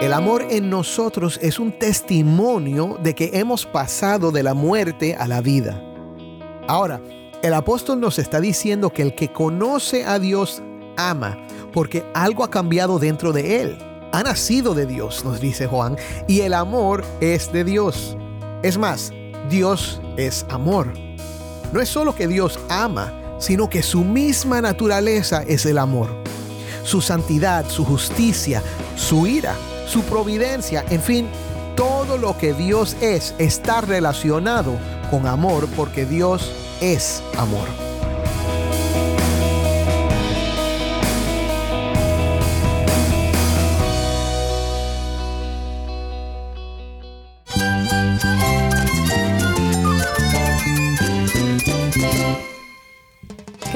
El amor en nosotros es un testimonio de que hemos pasado de la muerte a la vida. Ahora, el apóstol nos está diciendo que el que conoce a Dios ama, porque algo ha cambiado dentro de él. Ha nacido de Dios, nos dice Juan, y el amor es de Dios. Es más, Dios es amor. No es solo que Dios ama, sino que su misma naturaleza es el amor. Su santidad, su justicia, su ira, su providencia, en fin, todo lo que Dios es está relacionado con amor porque Dios es amor.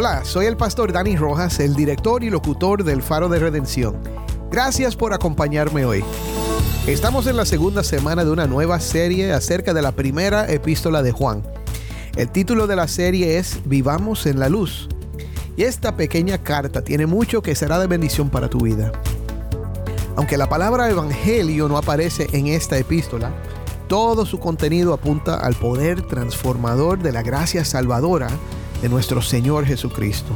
Hola, soy el pastor Dani Rojas, el director y locutor del Faro de Redención. Gracias por acompañarme hoy. Estamos en la segunda semana de una nueva serie acerca de la primera epístola de Juan. El título de la serie es Vivamos en la Luz. Y esta pequeña carta tiene mucho que será de bendición para tu vida. Aunque la palabra evangelio no aparece en esta epístola, todo su contenido apunta al poder transformador de la gracia salvadora de nuestro Señor Jesucristo.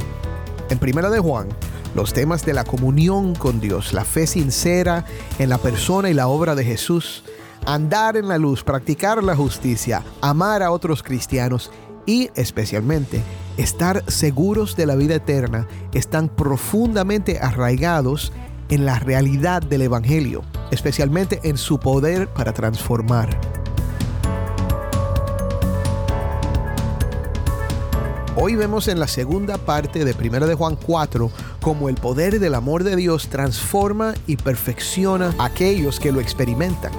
En Primera de Juan, los temas de la comunión con Dios, la fe sincera en la persona y la obra de Jesús, andar en la luz, practicar la justicia, amar a otros cristianos y especialmente estar seguros de la vida eterna están profundamente arraigados en la realidad del Evangelio, especialmente en su poder para transformar. Hoy vemos en la segunda parte de 1 de Juan 4 cómo el poder del amor de Dios transforma y perfecciona a aquellos que lo experimentan.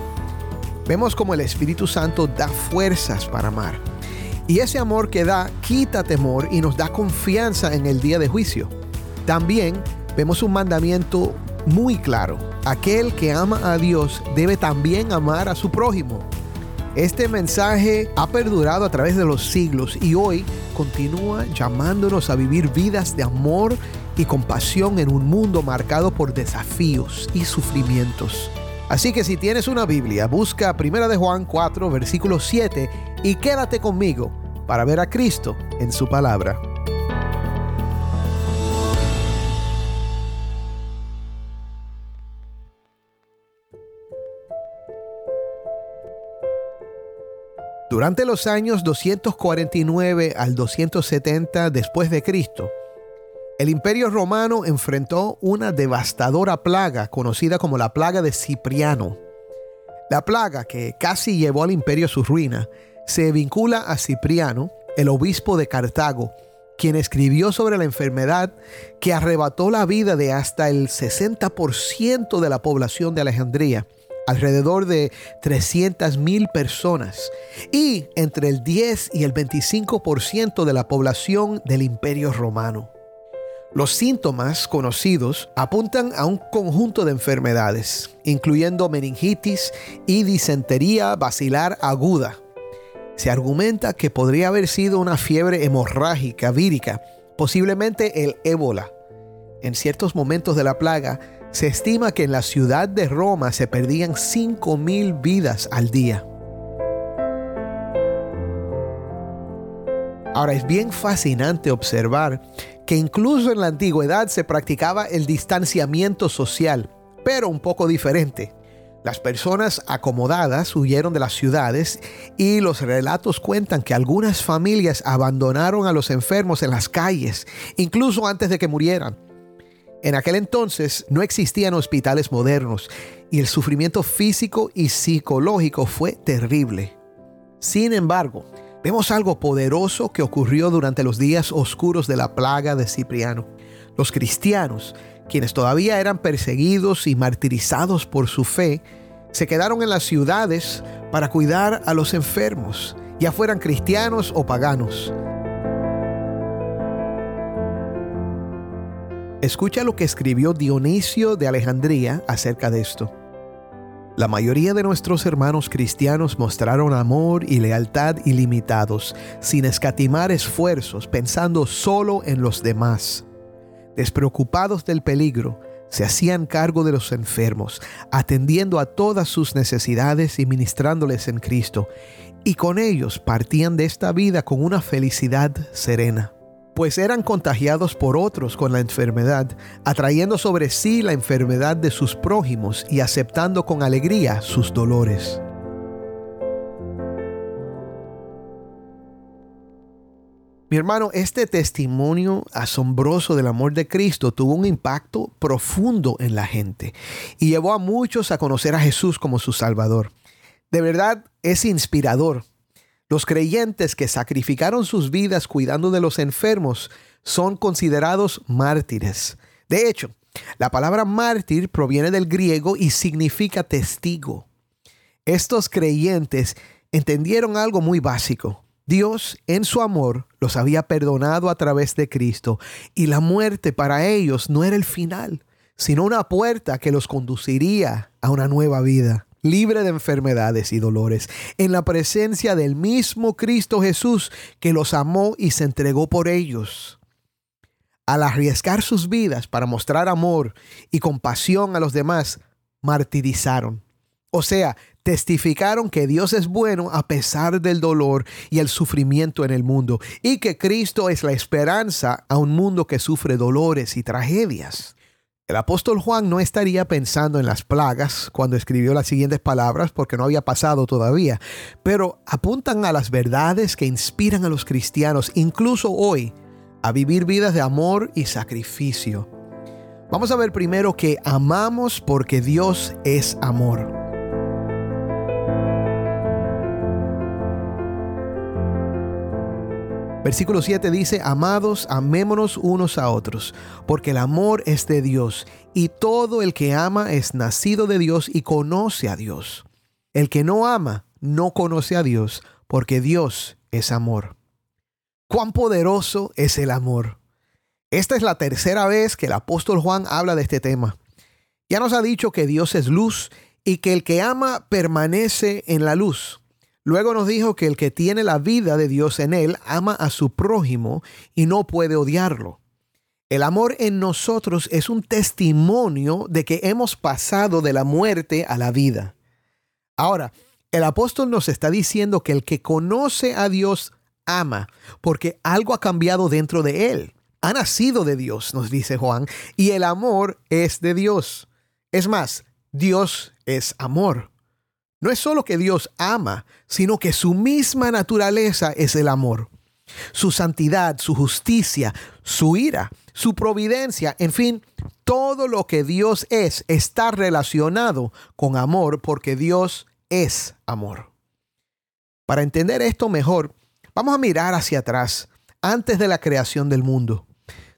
Vemos cómo el Espíritu Santo da fuerzas para amar. Y ese amor que da quita temor y nos da confianza en el día de juicio. También vemos un mandamiento muy claro. Aquel que ama a Dios debe también amar a su prójimo. Este mensaje ha perdurado a través de los siglos y hoy continúa llamándonos a vivir vidas de amor y compasión en un mundo marcado por desafíos y sufrimientos. Así que si tienes una Biblia, busca 1 de Juan 4, versículo 7 y quédate conmigo para ver a Cristo en su palabra. Durante los años 249 al 270 después de Cristo, el Imperio Romano enfrentó una devastadora plaga conocida como la plaga de Cipriano. La plaga que casi llevó al imperio a su ruina se vincula a Cipriano, el obispo de Cartago, quien escribió sobre la enfermedad que arrebató la vida de hasta el 60% de la población de Alejandría alrededor de 300 mil personas y entre el 10 y el 25% de la población del imperio romano. Los síntomas conocidos apuntan a un conjunto de enfermedades, incluyendo meningitis y disentería basilar aguda. Se argumenta que podría haber sido una fiebre hemorrágica vírica, posiblemente el ébola. En ciertos momentos de la plaga, se estima que en la ciudad de Roma se perdían 5.000 vidas al día. Ahora es bien fascinante observar que incluso en la antigüedad se practicaba el distanciamiento social, pero un poco diferente. Las personas acomodadas huyeron de las ciudades y los relatos cuentan que algunas familias abandonaron a los enfermos en las calles, incluso antes de que murieran. En aquel entonces no existían hospitales modernos y el sufrimiento físico y psicológico fue terrible. Sin embargo, vemos algo poderoso que ocurrió durante los días oscuros de la plaga de Cipriano. Los cristianos, quienes todavía eran perseguidos y martirizados por su fe, se quedaron en las ciudades para cuidar a los enfermos, ya fueran cristianos o paganos. Escucha lo que escribió Dionisio de Alejandría acerca de esto. La mayoría de nuestros hermanos cristianos mostraron amor y lealtad ilimitados, sin escatimar esfuerzos, pensando solo en los demás. Despreocupados del peligro, se hacían cargo de los enfermos, atendiendo a todas sus necesidades y ministrándoles en Cristo, y con ellos partían de esta vida con una felicidad serena pues eran contagiados por otros con la enfermedad, atrayendo sobre sí la enfermedad de sus prójimos y aceptando con alegría sus dolores. Mi hermano, este testimonio asombroso del amor de Cristo tuvo un impacto profundo en la gente y llevó a muchos a conocer a Jesús como su Salvador. De verdad es inspirador los creyentes que sacrificaron sus vidas cuidando de los enfermos son considerados mártires. De hecho, la palabra mártir proviene del griego y significa testigo. Estos creyentes entendieron algo muy básico. Dios, en su amor, los había perdonado a través de Cristo y la muerte para ellos no era el final, sino una puerta que los conduciría a una nueva vida libre de enfermedades y dolores, en la presencia del mismo Cristo Jesús que los amó y se entregó por ellos. Al arriesgar sus vidas para mostrar amor y compasión a los demás, martirizaron. O sea, testificaron que Dios es bueno a pesar del dolor y el sufrimiento en el mundo y que Cristo es la esperanza a un mundo que sufre dolores y tragedias. El apóstol Juan no estaría pensando en las plagas cuando escribió las siguientes palabras porque no había pasado todavía, pero apuntan a las verdades que inspiran a los cristianos, incluso hoy, a vivir vidas de amor y sacrificio. Vamos a ver primero que amamos porque Dios es amor. Versículo 7 dice, amados, amémonos unos a otros, porque el amor es de Dios, y todo el que ama es nacido de Dios y conoce a Dios. El que no ama no conoce a Dios, porque Dios es amor. Cuán poderoso es el amor. Esta es la tercera vez que el apóstol Juan habla de este tema. Ya nos ha dicho que Dios es luz y que el que ama permanece en la luz. Luego nos dijo que el que tiene la vida de Dios en él ama a su prójimo y no puede odiarlo. El amor en nosotros es un testimonio de que hemos pasado de la muerte a la vida. Ahora, el apóstol nos está diciendo que el que conoce a Dios ama, porque algo ha cambiado dentro de él. Ha nacido de Dios, nos dice Juan, y el amor es de Dios. Es más, Dios es amor. No es solo que Dios ama, sino que su misma naturaleza es el amor. Su santidad, su justicia, su ira, su providencia, en fin, todo lo que Dios es está relacionado con amor porque Dios es amor. Para entender esto mejor, vamos a mirar hacia atrás, antes de la creación del mundo.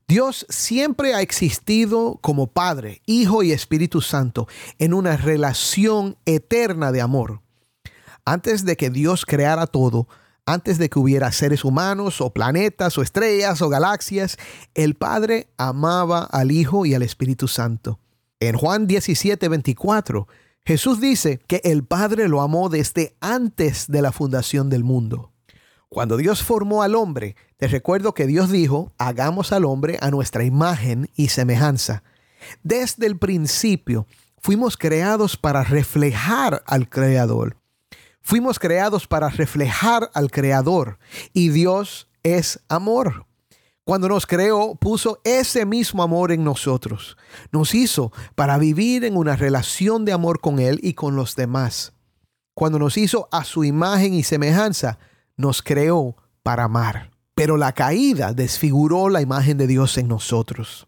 Dios siempre ha existido como Padre, Hijo y Espíritu Santo en una relación eterna de amor. Antes de que Dios creara todo, antes de que hubiera seres humanos o planetas o estrellas o galaxias, el Padre amaba al Hijo y al Espíritu Santo. En Juan 17, 24, Jesús dice que el Padre lo amó desde antes de la fundación del mundo. Cuando Dios formó al hombre, te recuerdo que Dios dijo, hagamos al hombre a nuestra imagen y semejanza. Desde el principio fuimos creados para reflejar al Creador. Fuimos creados para reflejar al Creador y Dios es amor. Cuando nos creó, puso ese mismo amor en nosotros. Nos hizo para vivir en una relación de amor con Él y con los demás. Cuando nos hizo a su imagen y semejanza, nos creó para amar. Pero la caída desfiguró la imagen de Dios en nosotros.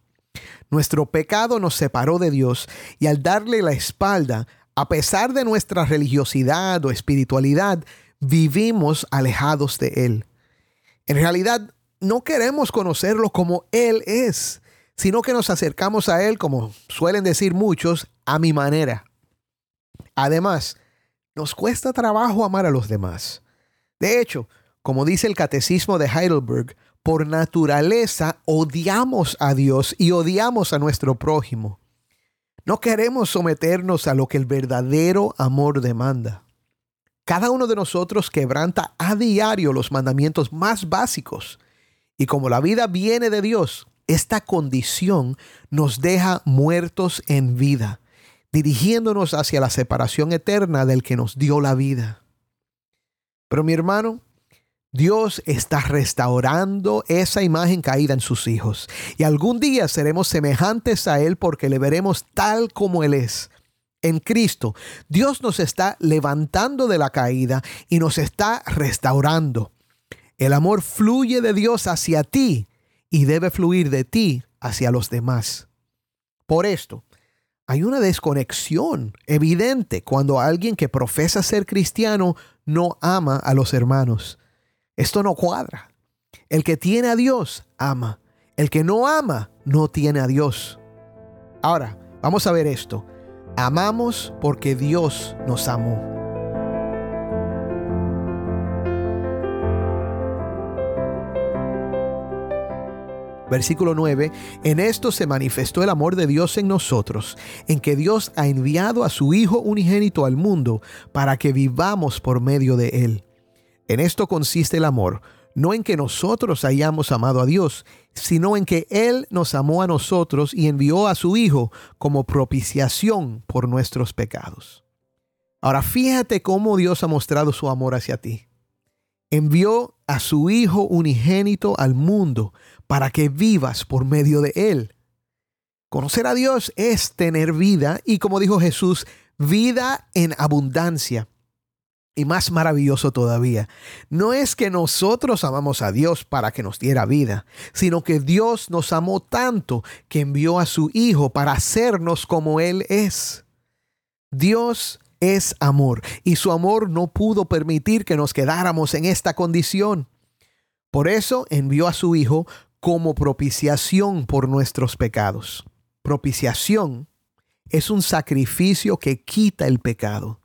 Nuestro pecado nos separó de Dios y al darle la espalda, a pesar de nuestra religiosidad o espiritualidad, vivimos alejados de Él. En realidad, no queremos conocerlo como Él es, sino que nos acercamos a Él, como suelen decir muchos, a mi manera. Además, nos cuesta trabajo amar a los demás. De hecho, como dice el Catecismo de Heidelberg, por naturaleza odiamos a Dios y odiamos a nuestro prójimo. No queremos someternos a lo que el verdadero amor demanda. Cada uno de nosotros quebranta a diario los mandamientos más básicos. Y como la vida viene de Dios, esta condición nos deja muertos en vida dirigiéndonos hacia la separación eterna del que nos dio la vida. Pero mi hermano, Dios está restaurando esa imagen caída en sus hijos. Y algún día seremos semejantes a Él porque le veremos tal como Él es. En Cristo, Dios nos está levantando de la caída y nos está restaurando. El amor fluye de Dios hacia ti y debe fluir de ti hacia los demás. Por esto, hay una desconexión evidente cuando alguien que profesa ser cristiano no ama a los hermanos. Esto no cuadra. El que tiene a Dios ama. El que no ama no tiene a Dios. Ahora, vamos a ver esto. Amamos porque Dios nos amó. Versículo 9, en esto se manifestó el amor de Dios en nosotros, en que Dios ha enviado a su Hijo unigénito al mundo para que vivamos por medio de Él. En esto consiste el amor, no en que nosotros hayamos amado a Dios, sino en que Él nos amó a nosotros y envió a su Hijo como propiciación por nuestros pecados. Ahora fíjate cómo Dios ha mostrado su amor hacia ti. Envió a su Hijo unigénito al mundo para que vivas por medio de Él. Conocer a Dios es tener vida y como dijo Jesús, vida en abundancia. Y más maravilloso todavía, no es que nosotros amamos a Dios para que nos diera vida, sino que Dios nos amó tanto que envió a su Hijo para hacernos como Él es. Dios es amor y su amor no pudo permitir que nos quedáramos en esta condición. Por eso envió a su Hijo como propiciación por nuestros pecados. Propiciación es un sacrificio que quita el pecado.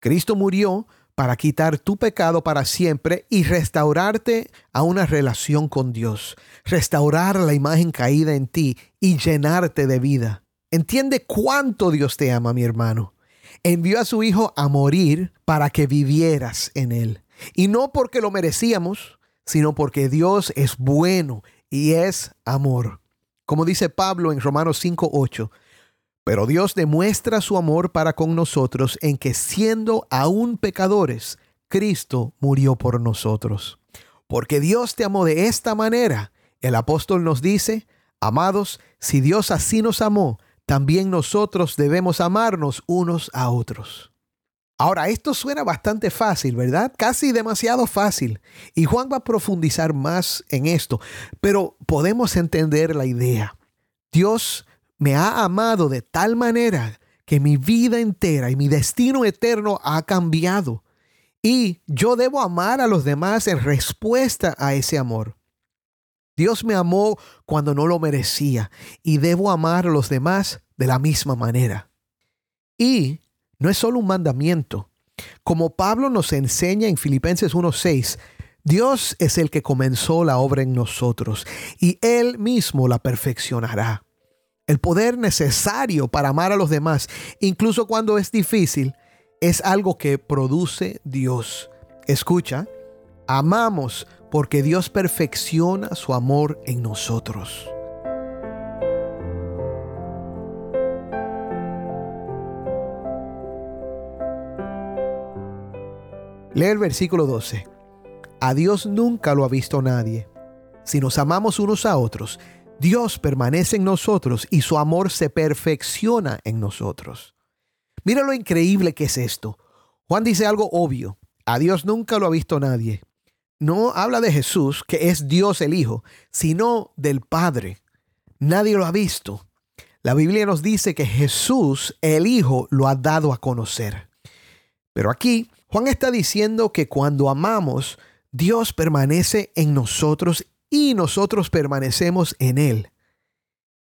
Cristo murió para quitar tu pecado para siempre y restaurarte a una relación con Dios, restaurar la imagen caída en ti y llenarte de vida. Entiende cuánto Dios te ama, mi hermano. Envió a su Hijo a morir para que vivieras en Él. Y no porque lo merecíamos, sino porque Dios es bueno y es amor. Como dice Pablo en Romanos 5:8, pero Dios demuestra su amor para con nosotros en que siendo aún pecadores, Cristo murió por nosotros. Porque Dios te amó de esta manera, el apóstol nos dice, amados, si Dios así nos amó, también nosotros debemos amarnos unos a otros. Ahora, esto suena bastante fácil, ¿verdad? Casi demasiado fácil. Y Juan va a profundizar más en esto, pero podemos entender la idea. Dios me ha amado de tal manera que mi vida entera y mi destino eterno ha cambiado. Y yo debo amar a los demás en respuesta a ese amor. Dios me amó cuando no lo merecía y debo amar a los demás de la misma manera. Y no es solo un mandamiento. Como Pablo nos enseña en Filipenses 1.6, Dios es el que comenzó la obra en nosotros y Él mismo la perfeccionará. El poder necesario para amar a los demás, incluso cuando es difícil, es algo que produce Dios. Escucha, amamos porque Dios perfecciona su amor en nosotros. Lee el versículo 12. A Dios nunca lo ha visto nadie. Si nos amamos unos a otros, Dios permanece en nosotros y su amor se perfecciona en nosotros. Mira lo increíble que es esto. Juan dice algo obvio. A Dios nunca lo ha visto nadie. No habla de Jesús, que es Dios el Hijo, sino del Padre. Nadie lo ha visto. La Biblia nos dice que Jesús, el Hijo, lo ha dado a conocer. Pero aquí Juan está diciendo que cuando amamos, Dios permanece en nosotros y nosotros permanecemos en Él.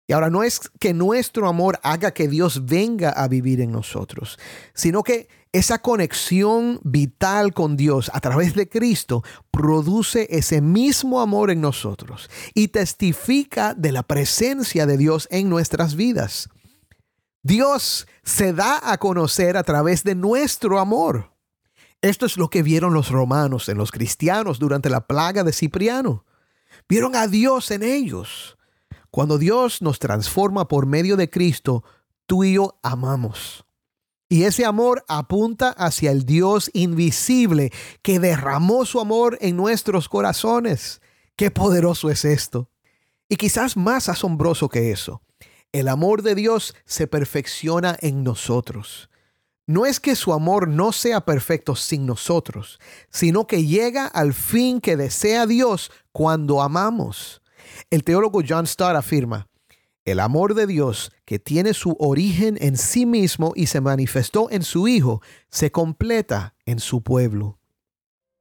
Y ahora no es que nuestro amor haga que Dios venga a vivir en nosotros, sino que esa conexión vital con Dios a través de Cristo produce ese mismo amor en nosotros y testifica de la presencia de Dios en nuestras vidas. Dios se da a conocer a través de nuestro amor. Esto es lo que vieron los romanos en los cristianos durante la plaga de Cipriano. Vieron a Dios en ellos. Cuando Dios nos transforma por medio de Cristo, tú y yo amamos. Y ese amor apunta hacia el Dios invisible que derramó su amor en nuestros corazones. Qué poderoso es esto. Y quizás más asombroso que eso, el amor de Dios se perfecciona en nosotros. No es que su amor no sea perfecto sin nosotros, sino que llega al fin que desea Dios cuando amamos. El teólogo John Stott afirma, el amor de Dios, que tiene su origen en sí mismo y se manifestó en su Hijo, se completa en su pueblo.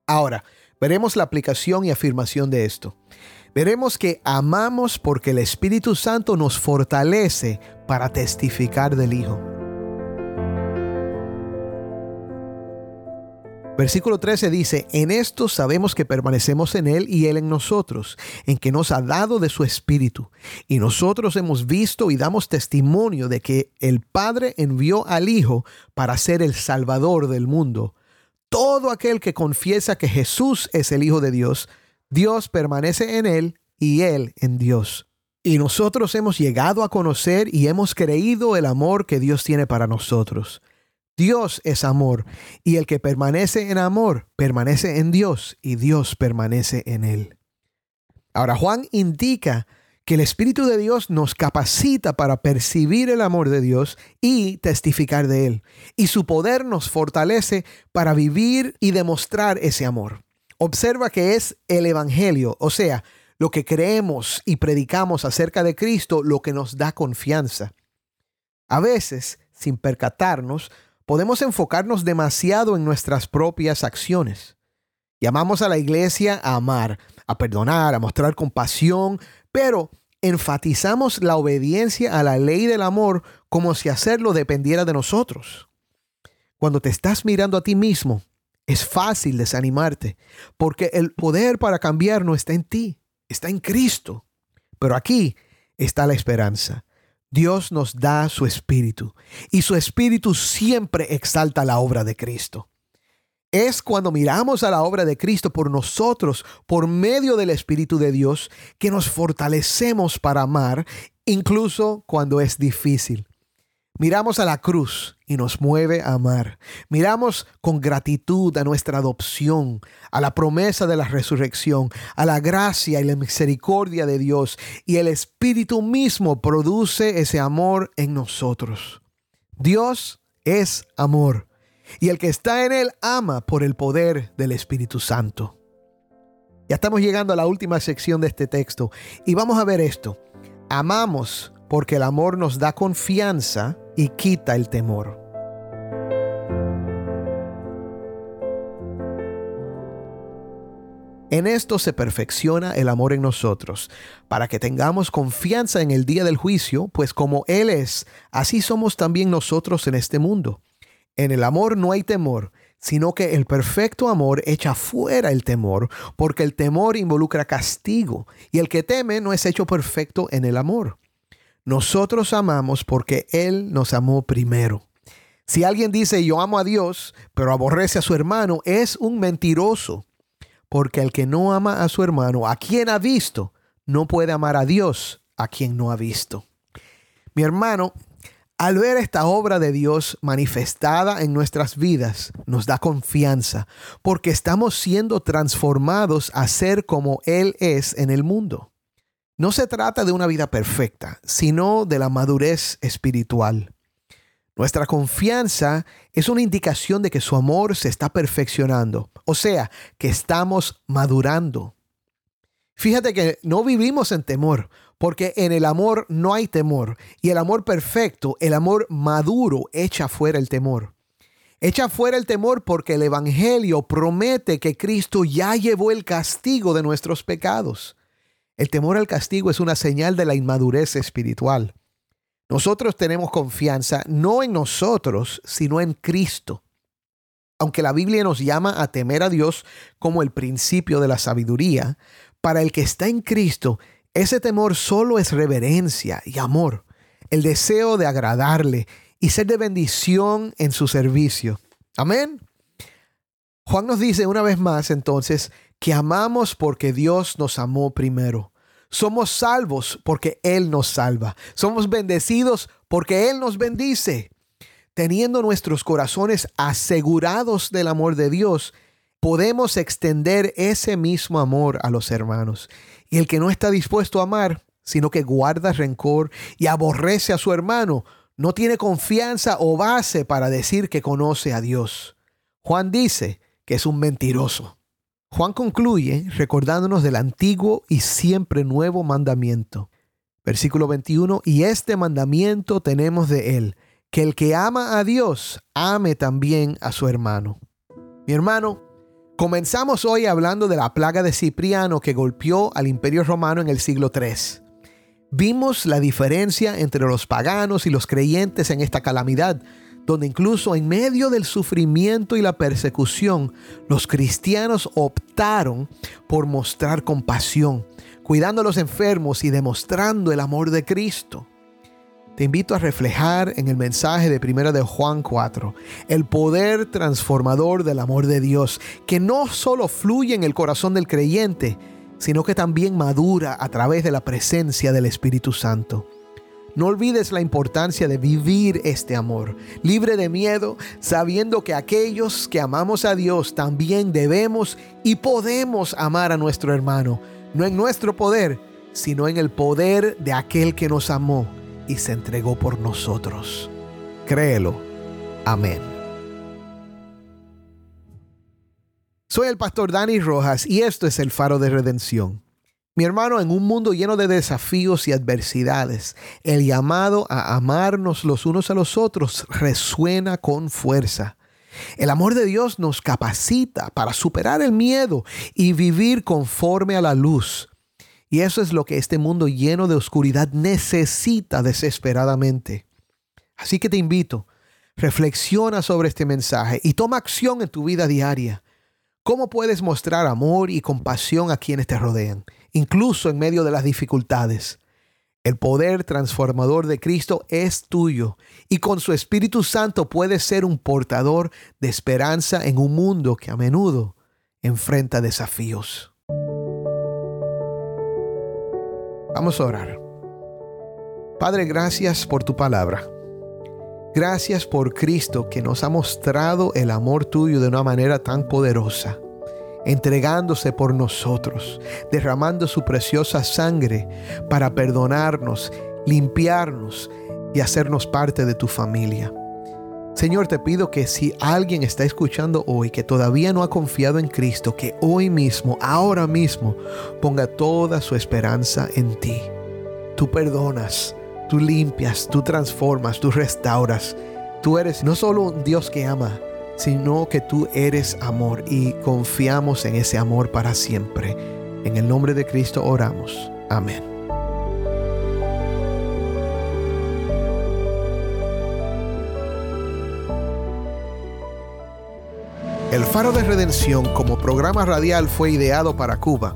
Ahora, veremos la aplicación y afirmación de esto. Veremos que amamos porque el Espíritu Santo nos fortalece para testificar del Hijo. Versículo 13 dice, en esto sabemos que permanecemos en Él y Él en nosotros, en que nos ha dado de su Espíritu. Y nosotros hemos visto y damos testimonio de que el Padre envió al Hijo para ser el Salvador del mundo. Todo aquel que confiesa que Jesús es el Hijo de Dios, Dios permanece en Él y Él en Dios. Y nosotros hemos llegado a conocer y hemos creído el amor que Dios tiene para nosotros. Dios es amor, y el que permanece en amor permanece en Dios, y Dios permanece en él. Ahora Juan indica que el Espíritu de Dios nos capacita para percibir el amor de Dios y testificar de él, y su poder nos fortalece para vivir y demostrar ese amor. Observa que es el Evangelio, o sea, lo que creemos y predicamos acerca de Cristo, lo que nos da confianza. A veces, sin percatarnos, podemos enfocarnos demasiado en nuestras propias acciones. Llamamos a la iglesia a amar, a perdonar, a mostrar compasión, pero enfatizamos la obediencia a la ley del amor como si hacerlo dependiera de nosotros. Cuando te estás mirando a ti mismo, es fácil desanimarte, porque el poder para cambiar no está en ti, está en Cristo. Pero aquí está la esperanza. Dios nos da su espíritu y su espíritu siempre exalta la obra de Cristo. Es cuando miramos a la obra de Cristo por nosotros, por medio del Espíritu de Dios, que nos fortalecemos para amar, incluso cuando es difícil. Miramos a la cruz y nos mueve a amar. Miramos con gratitud a nuestra adopción, a la promesa de la resurrección, a la gracia y la misericordia de Dios. Y el Espíritu mismo produce ese amor en nosotros. Dios es amor. Y el que está en él ama por el poder del Espíritu Santo. Ya estamos llegando a la última sección de este texto y vamos a ver esto. Amamos porque el amor nos da confianza y quita el temor. En esto se perfecciona el amor en nosotros, para que tengamos confianza en el día del juicio, pues como Él es, así somos también nosotros en este mundo. En el amor no hay temor, sino que el perfecto amor echa fuera el temor, porque el temor involucra castigo, y el que teme no es hecho perfecto en el amor. Nosotros amamos porque Él nos amó primero. Si alguien dice yo amo a Dios, pero aborrece a su hermano, es un mentiroso. Porque el que no ama a su hermano, a quien ha visto, no puede amar a Dios, a quien no ha visto. Mi hermano, al ver esta obra de Dios manifestada en nuestras vidas, nos da confianza, porque estamos siendo transformados a ser como Él es en el mundo. No se trata de una vida perfecta, sino de la madurez espiritual. Nuestra confianza es una indicación de que su amor se está perfeccionando, o sea, que estamos madurando. Fíjate que no vivimos en temor, porque en el amor no hay temor, y el amor perfecto, el amor maduro, echa fuera el temor. Echa fuera el temor porque el Evangelio promete que Cristo ya llevó el castigo de nuestros pecados. El temor al castigo es una señal de la inmadurez espiritual. Nosotros tenemos confianza no en nosotros, sino en Cristo. Aunque la Biblia nos llama a temer a Dios como el principio de la sabiduría, para el que está en Cristo, ese temor solo es reverencia y amor, el deseo de agradarle y ser de bendición en su servicio. Amén. Juan nos dice una vez más entonces que amamos porque Dios nos amó primero. Somos salvos porque Él nos salva. Somos bendecidos porque Él nos bendice. Teniendo nuestros corazones asegurados del amor de Dios, podemos extender ese mismo amor a los hermanos. Y el que no está dispuesto a amar, sino que guarda rencor y aborrece a su hermano, no tiene confianza o base para decir que conoce a Dios. Juan dice que es un mentiroso. Juan concluye recordándonos del antiguo y siempre nuevo mandamiento. Versículo 21, y este mandamiento tenemos de él, que el que ama a Dios ame también a su hermano. Mi hermano, comenzamos hoy hablando de la plaga de Cipriano que golpeó al imperio romano en el siglo III. Vimos la diferencia entre los paganos y los creyentes en esta calamidad, donde incluso en medio del sufrimiento y la persecución, los cristianos optaron por mostrar compasión, cuidando a los enfermos y demostrando el amor de Cristo. Te invito a reflejar en el mensaje de primera de Juan 4 el poder transformador del amor de Dios, que no solo fluye en el corazón del creyente, sino que también madura a través de la presencia del Espíritu Santo. No olvides la importancia de vivir este amor, libre de miedo, sabiendo que aquellos que amamos a Dios también debemos y podemos amar a nuestro hermano, no en nuestro poder, sino en el poder de aquel que nos amó y se entregó por nosotros. Créelo. Amén. Soy el pastor Dani Rojas y esto es el faro de redención. Mi hermano, en un mundo lleno de desafíos y adversidades, el llamado a amarnos los unos a los otros resuena con fuerza. El amor de Dios nos capacita para superar el miedo y vivir conforme a la luz. Y eso es lo que este mundo lleno de oscuridad necesita desesperadamente. Así que te invito, reflexiona sobre este mensaje y toma acción en tu vida diaria. ¿Cómo puedes mostrar amor y compasión a quienes te rodean? Incluso en medio de las dificultades. El poder transformador de Cristo es tuyo y con su Espíritu Santo puedes ser un portador de esperanza en un mundo que a menudo enfrenta desafíos. Vamos a orar. Padre, gracias por tu palabra. Gracias por Cristo que nos ha mostrado el amor tuyo de una manera tan poderosa entregándose por nosotros, derramando su preciosa sangre para perdonarnos, limpiarnos y hacernos parte de tu familia. Señor, te pido que si alguien está escuchando hoy que todavía no ha confiado en Cristo, que hoy mismo, ahora mismo, ponga toda su esperanza en ti. Tú perdonas, tú limpias, tú transformas, tú restauras. Tú eres no solo un Dios que ama, sino que tú eres amor y confiamos en ese amor para siempre. En el nombre de Cristo oramos. Amén. El Faro de Redención como programa radial fue ideado para Cuba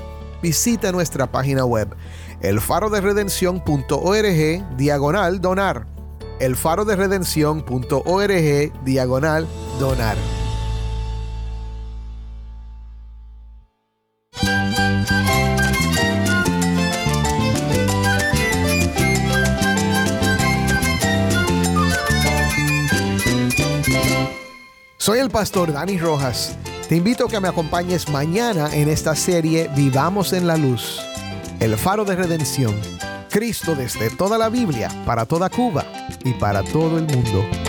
visita nuestra página web elfaroderedención.org diagonal donar. elfaroderedención.org diagonal donar. Soy el pastor Dani Rojas. Te invito a que me acompañes mañana en esta serie Vivamos en la Luz. El faro de redención. Cristo desde toda la Biblia, para toda Cuba y para todo el mundo.